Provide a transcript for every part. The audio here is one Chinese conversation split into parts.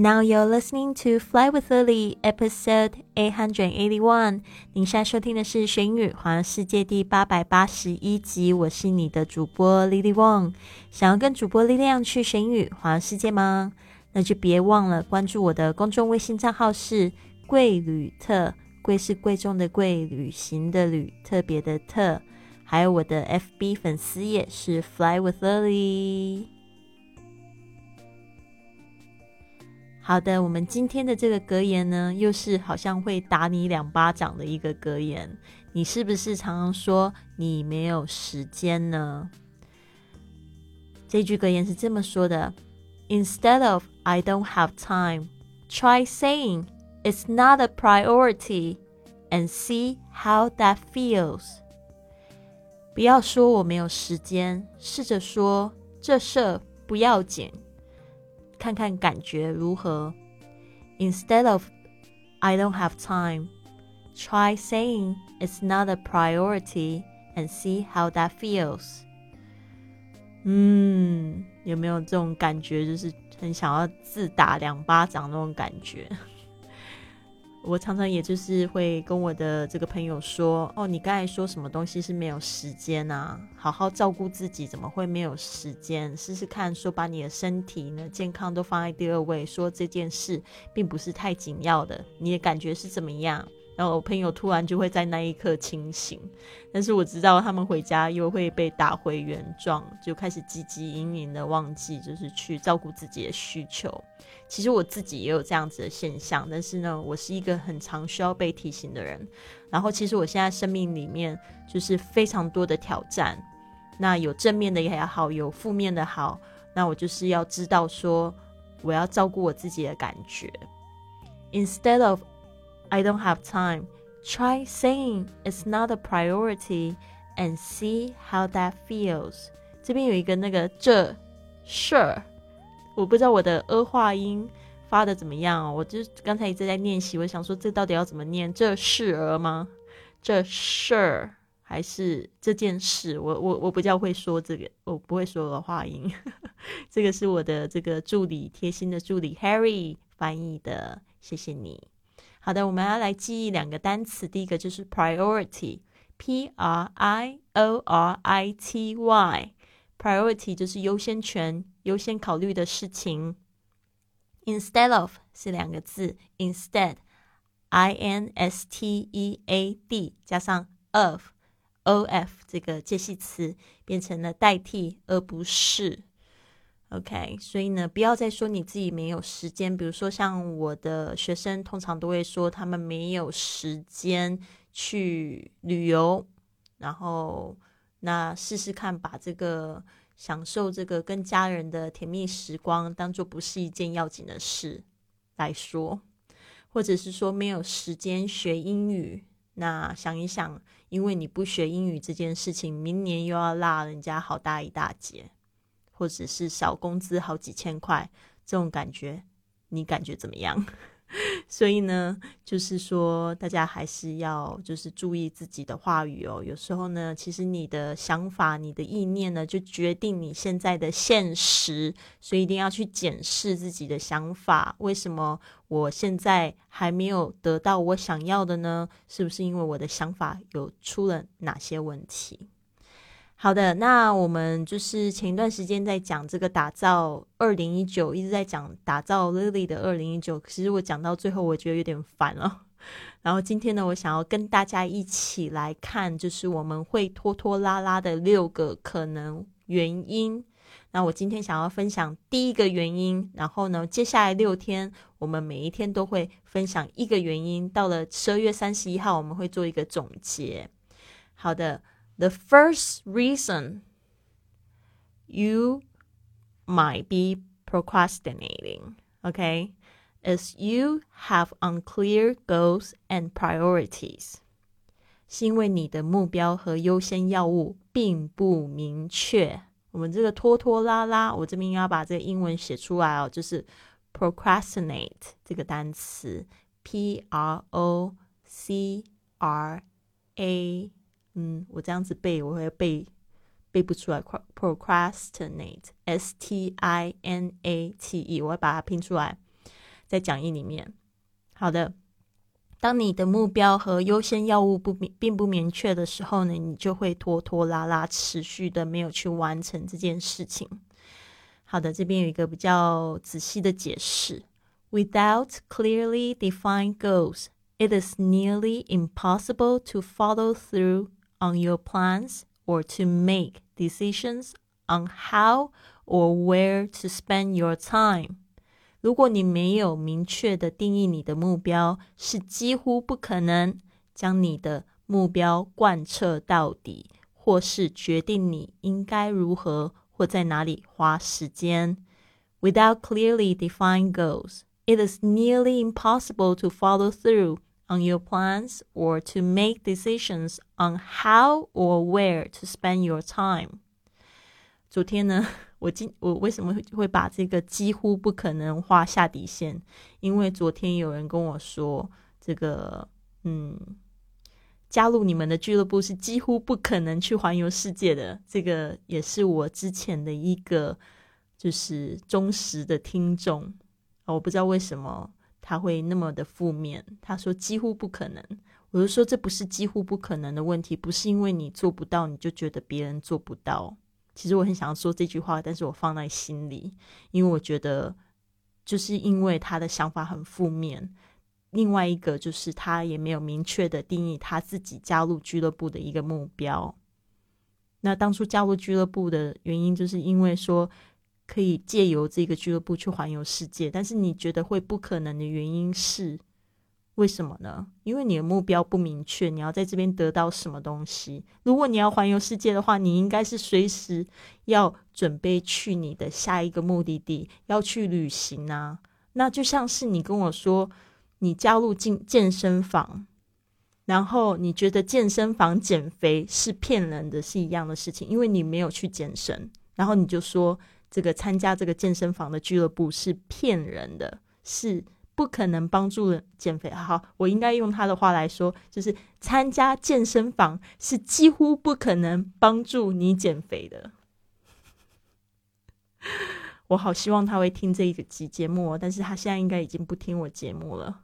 Now you're listening to Fly with Lily, episode eight hundred eighty-one。您现在收听的是《学英语环游世界》第八百八十一集。我是你的主播 Lily Wong。想要跟主播力量去学英语环游世界吗？那就别忘了关注我的公众微信账号是贵旅特，贵是贵重的贵，旅行的旅，特别的特。还有我的 FB 粉丝也是 Fly with Lily。好的，我们今天的这个格言呢，又是好像会打你两巴掌的一个格言。你是不是常常说你没有时间呢？这句格言是这么说的：Instead of I don't have time, try saying it's not a priority and see how that feels。不要说我没有时间，试着说这事不要紧。看看感觉如何。Instead of I don't have time, try saying it's not a priority and see how that feels. 嗯，有没有这种感觉？就是很想要自打两巴掌那种感觉。 我常常也就是会跟我的这个朋友说：“哦，你刚才说什么东西是没有时间啊？好好照顾自己，怎么会没有时间？试试看，说把你的身体呢健康都放在第二位，说这件事并不是太紧要的，你的感觉是怎么样？”然后我朋友突然就会在那一刻清醒，但是我知道他们回家又会被打回原状，就开始汲汲营营的忘记，就是去照顾自己的需求。其实我自己也有这样子的现象，但是呢，我是一个很常需要被提醒的人。然后，其实我现在生命里面就是非常多的挑战，那有正面的也好，有负面的好，那我就是要知道说，我要照顾我自己的感觉，instead of。I don't have time. Try saying it's not a priority and see how that feels. 这边有一个那个这 sure，我不知道我的儿化音发的怎么样哦。我就刚才一直在练习，我想说这到底要怎么念？这是儿吗？这 sure 还是这件事？我我我比较会说这个，我不会说儿化音。这个是我的这个助理，贴心的助理 Harry 翻译的，谢谢你。好的，我们要来记忆两个单词。第一个就是 priority，p r i o r i t y，priority 就是优先权、优先考虑的事情。Instead of 是两个字，instead，i n s t e a d 加上 of，o f 这个介系词变成了代替，而不是。OK，所以呢，不要再说你自己没有时间。比如说，像我的学生，通常都会说他们没有时间去旅游。然后，那试试看，把这个享受这个跟家人的甜蜜时光，当做不是一件要紧的事来说，或者是说没有时间学英语。那想一想，因为你不学英语这件事情，明年又要落人家好大一大截。或者是小工资好几千块，这种感觉，你感觉怎么样？所以呢，就是说，大家还是要就是注意自己的话语哦。有时候呢，其实你的想法、你的意念呢，就决定你现在的现实。所以一定要去检视自己的想法。为什么我现在还没有得到我想要的呢？是不是因为我的想法有出了哪些问题？好的，那我们就是前一段时间在讲这个打造二零一九，一直在讲打造 Lily 的二零一九。其实我讲到最后，我觉得有点烦了。然后今天呢，我想要跟大家一起来看，就是我们会拖拖拉拉的六个可能原因。那我今天想要分享第一个原因，然后呢，接下来六天我们每一天都会分享一个原因。到了十二月三十一号，我们会做一个总结。好的。The first reason you might be procrastinating, okay, is you have unclear goals and priorities. 是因为你的目标和优先要务并不明确。我们这个拖拖拉拉，我这边要把这个英文写出来哦，就是 procrastinate 这个单词，p r o c r a 嗯，我这样子背，我会背背不出来。procrastinate，s t i n a t e，我会把它拼出来。在讲义里面。好的，当你的目标和优先要务不明并不明确的时候呢，你就会拖拖拉拉，持续的没有去完成这件事情。好的，这边有一个比较仔细的解释：Without clearly defined goals, it is nearly impossible to follow through on your plans or to make decisions on how or where to spend your time。如果你没有明确的定义你的目标，是几乎不可能将你的目标贯彻到底，或是决定你应该如何或在哪里花时间。Without clearly defined goals, it is nearly impossible to follow through on your plans or to make decisions on how or where to spend your time。昨天呢，我今我为什么会会把这个几乎不可能画下底线？因为昨天有人跟我说，这个嗯，加入你们的俱乐部是几乎不可能去环游世界的。这个也是我之前的一个就是忠实的听众我不知道为什么。他会那么的负面，他说几乎不可能。我就说这不是几乎不可能的问题，不是因为你做不到你就觉得别人做不到。其实我很想说这句话，但是我放在心里，因为我觉得就是因为他的想法很负面。另外一个就是他也没有明确的定义他自己加入俱乐部的一个目标。那当初加入俱乐部的原因，就是因为说。可以借由这个俱乐部去环游世界，但是你觉得会不可能的原因是为什么呢？因为你的目标不明确，你要在这边得到什么东西？如果你要环游世界的话，你应该是随时要准备去你的下一个目的地，要去旅行啊。那就像是你跟我说，你加入进健身房，然后你觉得健身房减肥是骗人的，是一样的事情，因为你没有去健身，然后你就说。这个参加这个健身房的俱乐部是骗人的，是不可能帮助减肥。好，我应该用他的话来说，就是参加健身房是几乎不可能帮助你减肥的。我好希望他会听这一个集节目，但是他现在应该已经不听我节目了，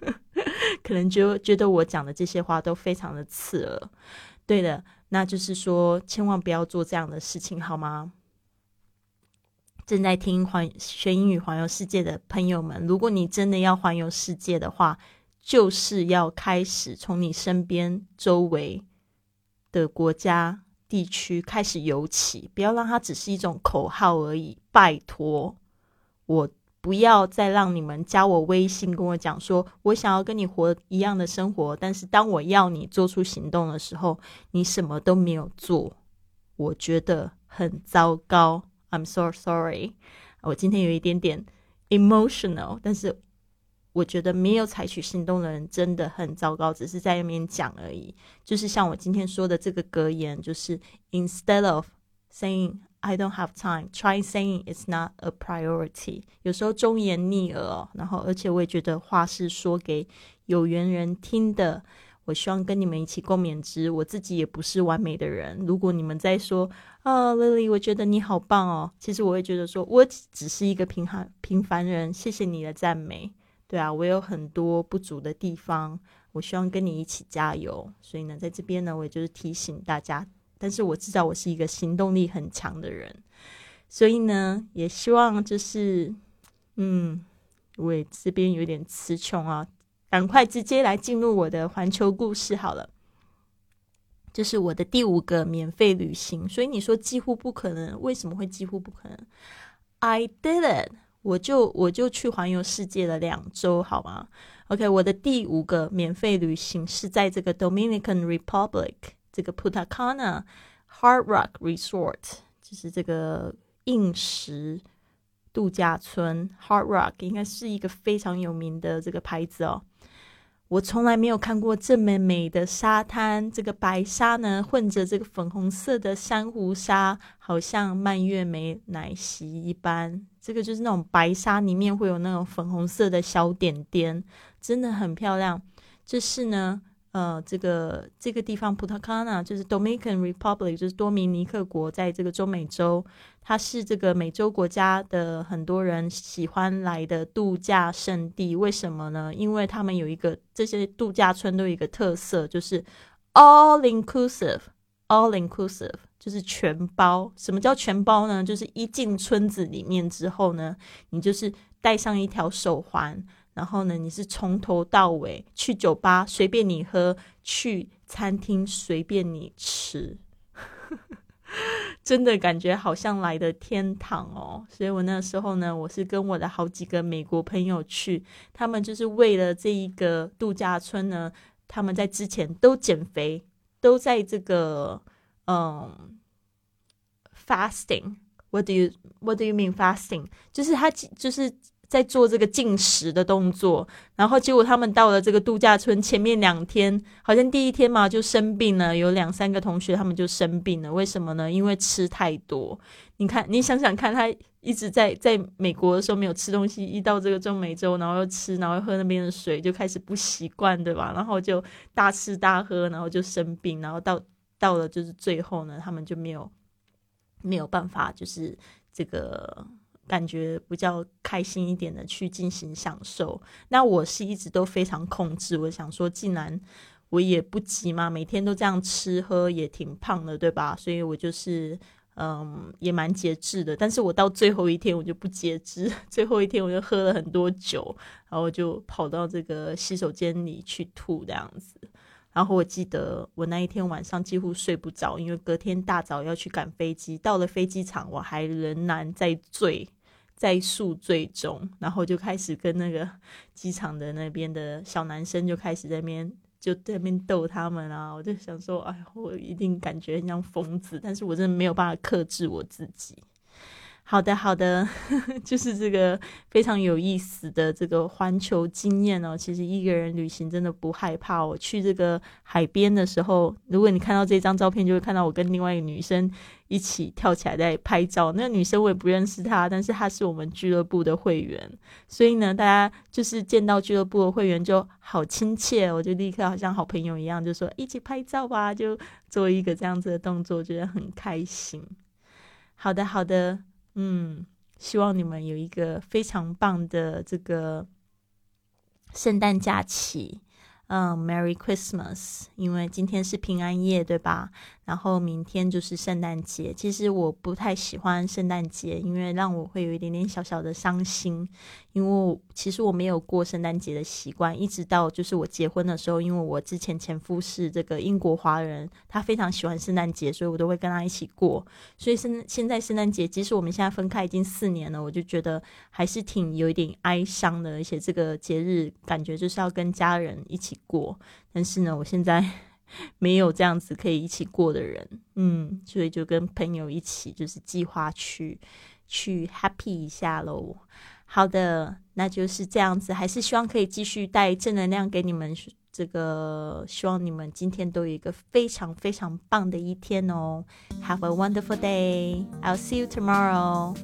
可能觉觉得我讲的这些话都非常的刺耳。对的，那就是说，千万不要做这样的事情，好吗？正在听环学英语环游世界的朋友们，如果你真的要环游世界的话，就是要开始从你身边周围的国家地区开始游起，不要让它只是一种口号而已。拜托，我不要再让你们加我微信跟我讲说，我想要跟你活一样的生活，但是当我要你做出行动的时候，你什么都没有做，我觉得很糟糕。I'm so sorry，我今天有一点点 emotional，但是我觉得没有采取行动的人真的很糟糕，只是在那边讲而已。就是像我今天说的这个格言，就是 Instead of saying I don't have time, try saying it's not a priority。有时候忠言逆耳，然后而且我也觉得话是说给有缘人听的。我希望跟你们一起共勉之。我自己也不是完美的人。如果你们在说啊，Lily，我觉得你好棒哦，其实我会觉得说，我只是一个平凡平凡人。谢谢你的赞美。对啊，我有很多不足的地方。我希望跟你一起加油。所以呢，在这边呢，我也就是提醒大家。但是我知道我是一个行动力很强的人，所以呢，也希望就是，嗯，我也这边有点词穷啊。赶快直接来进入我的环球故事好了，这是我的第五个免费旅行。所以你说几乎不可能，为什么会几乎不可能？I did it，我就我就去环游世界了两周，好吗？OK，我的第五个免费旅行是在这个 Dominican Republic 这个 Punta Cana Hard Rock Resort，就是这个硬石度假村 Hard Rock，应该是一个非常有名的这个牌子哦。我从来没有看过这么美的沙滩，这个白沙呢混着这个粉红色的珊瑚沙，好像蔓越莓奶昔一般。这个就是那种白沙里面会有那种粉红色的小点点，真的很漂亮。这是呢，呃，这个这个地方，Punta Cana 就是 Dominican Republic，就是多米尼克国，在这个中美洲，它是这个美洲国家的很多人喜欢来的度假胜地。为什么呢？因为他们有一个这些度假村都有一个特色，就是 all inclusive，all inclusive 就是全包。什么叫全包呢？就是一进村子里面之后呢，你就是带上一条手环。然后呢，你是从头到尾去酒吧随便你喝，去餐厅随便你吃，真的感觉好像来的天堂哦。所以我那时候呢，我是跟我的好几个美国朋友去，他们就是为了这一个度假村呢，他们在之前都减肥，都在这个嗯 fasting。What do you What do you mean fasting？就是他就是。在做这个进食的动作，然后结果他们到了这个度假村前面两天，好像第一天嘛就生病了，有两三个同学他们就生病了。为什么呢？因为吃太多。你看，你想想看，他一直在在美国的时候没有吃东西，一到这个中美洲，然后又吃，然后又喝那边的水，就开始不习惯，对吧？然后就大吃大喝，然后就生病，然后到到了就是最后呢，他们就没有没有办法，就是这个。感觉比较开心一点的去进行享受。那我是一直都非常控制。我想说，既然我也不急嘛，每天都这样吃喝也挺胖的，对吧？所以我就是嗯，也蛮节制的。但是我到最后一天我就不节制，最后一天我就喝了很多酒，然后就跑到这个洗手间里去吐这样子。然后我记得我那一天晚上几乎睡不着，因为隔天大早要去赶飞机。到了飞机场，我还仍然在醉。在宿醉中，然后就开始跟那个 机场的那边的小男生就开始在边就在那边逗他们啊！我就想说，哎，我一定感觉很像疯子，但是我真的没有办法克制我自己。好的，好的，就是这个非常有意思的这个环球经验哦。其实一个人旅行真的不害怕。我去这个海边的时候，如果你看到这张照片，就会看到我跟另外一个女生一起跳起来在拍照。那个女生我也不认识她，但是她是我们俱乐部的会员，所以呢，大家就是见到俱乐部的会员就好亲切，我就立刻好像好朋友一样，就说一起拍照吧，就做一个这样子的动作，觉得很开心。好的，好的。嗯，希望你们有一个非常棒的这个圣诞假期。嗯，Merry Christmas！因为今天是平安夜，对吧？然后明天就是圣诞节。其实我不太喜欢圣诞节，因为让我会有一点点小小的伤心。因为其实我没有过圣诞节的习惯，一直到就是我结婚的时候，因为我之前前夫是这个英国华人，他非常喜欢圣诞节，所以我都会跟他一起过。所以圣现在圣诞节，即使我们现在分开已经四年了，我就觉得还是挺有一点哀伤的。而且这个节日感觉就是要跟家人一起过，但是呢，我现在。没有这样子可以一起过的人，嗯，所以就跟朋友一起，就是计划去去 happy 一下喽。好的，那就是这样子，还是希望可以继续带正能量给你们。这个希望你们今天都有一个非常非常棒的一天哦。Have a wonderful day. I'll see you tomorrow.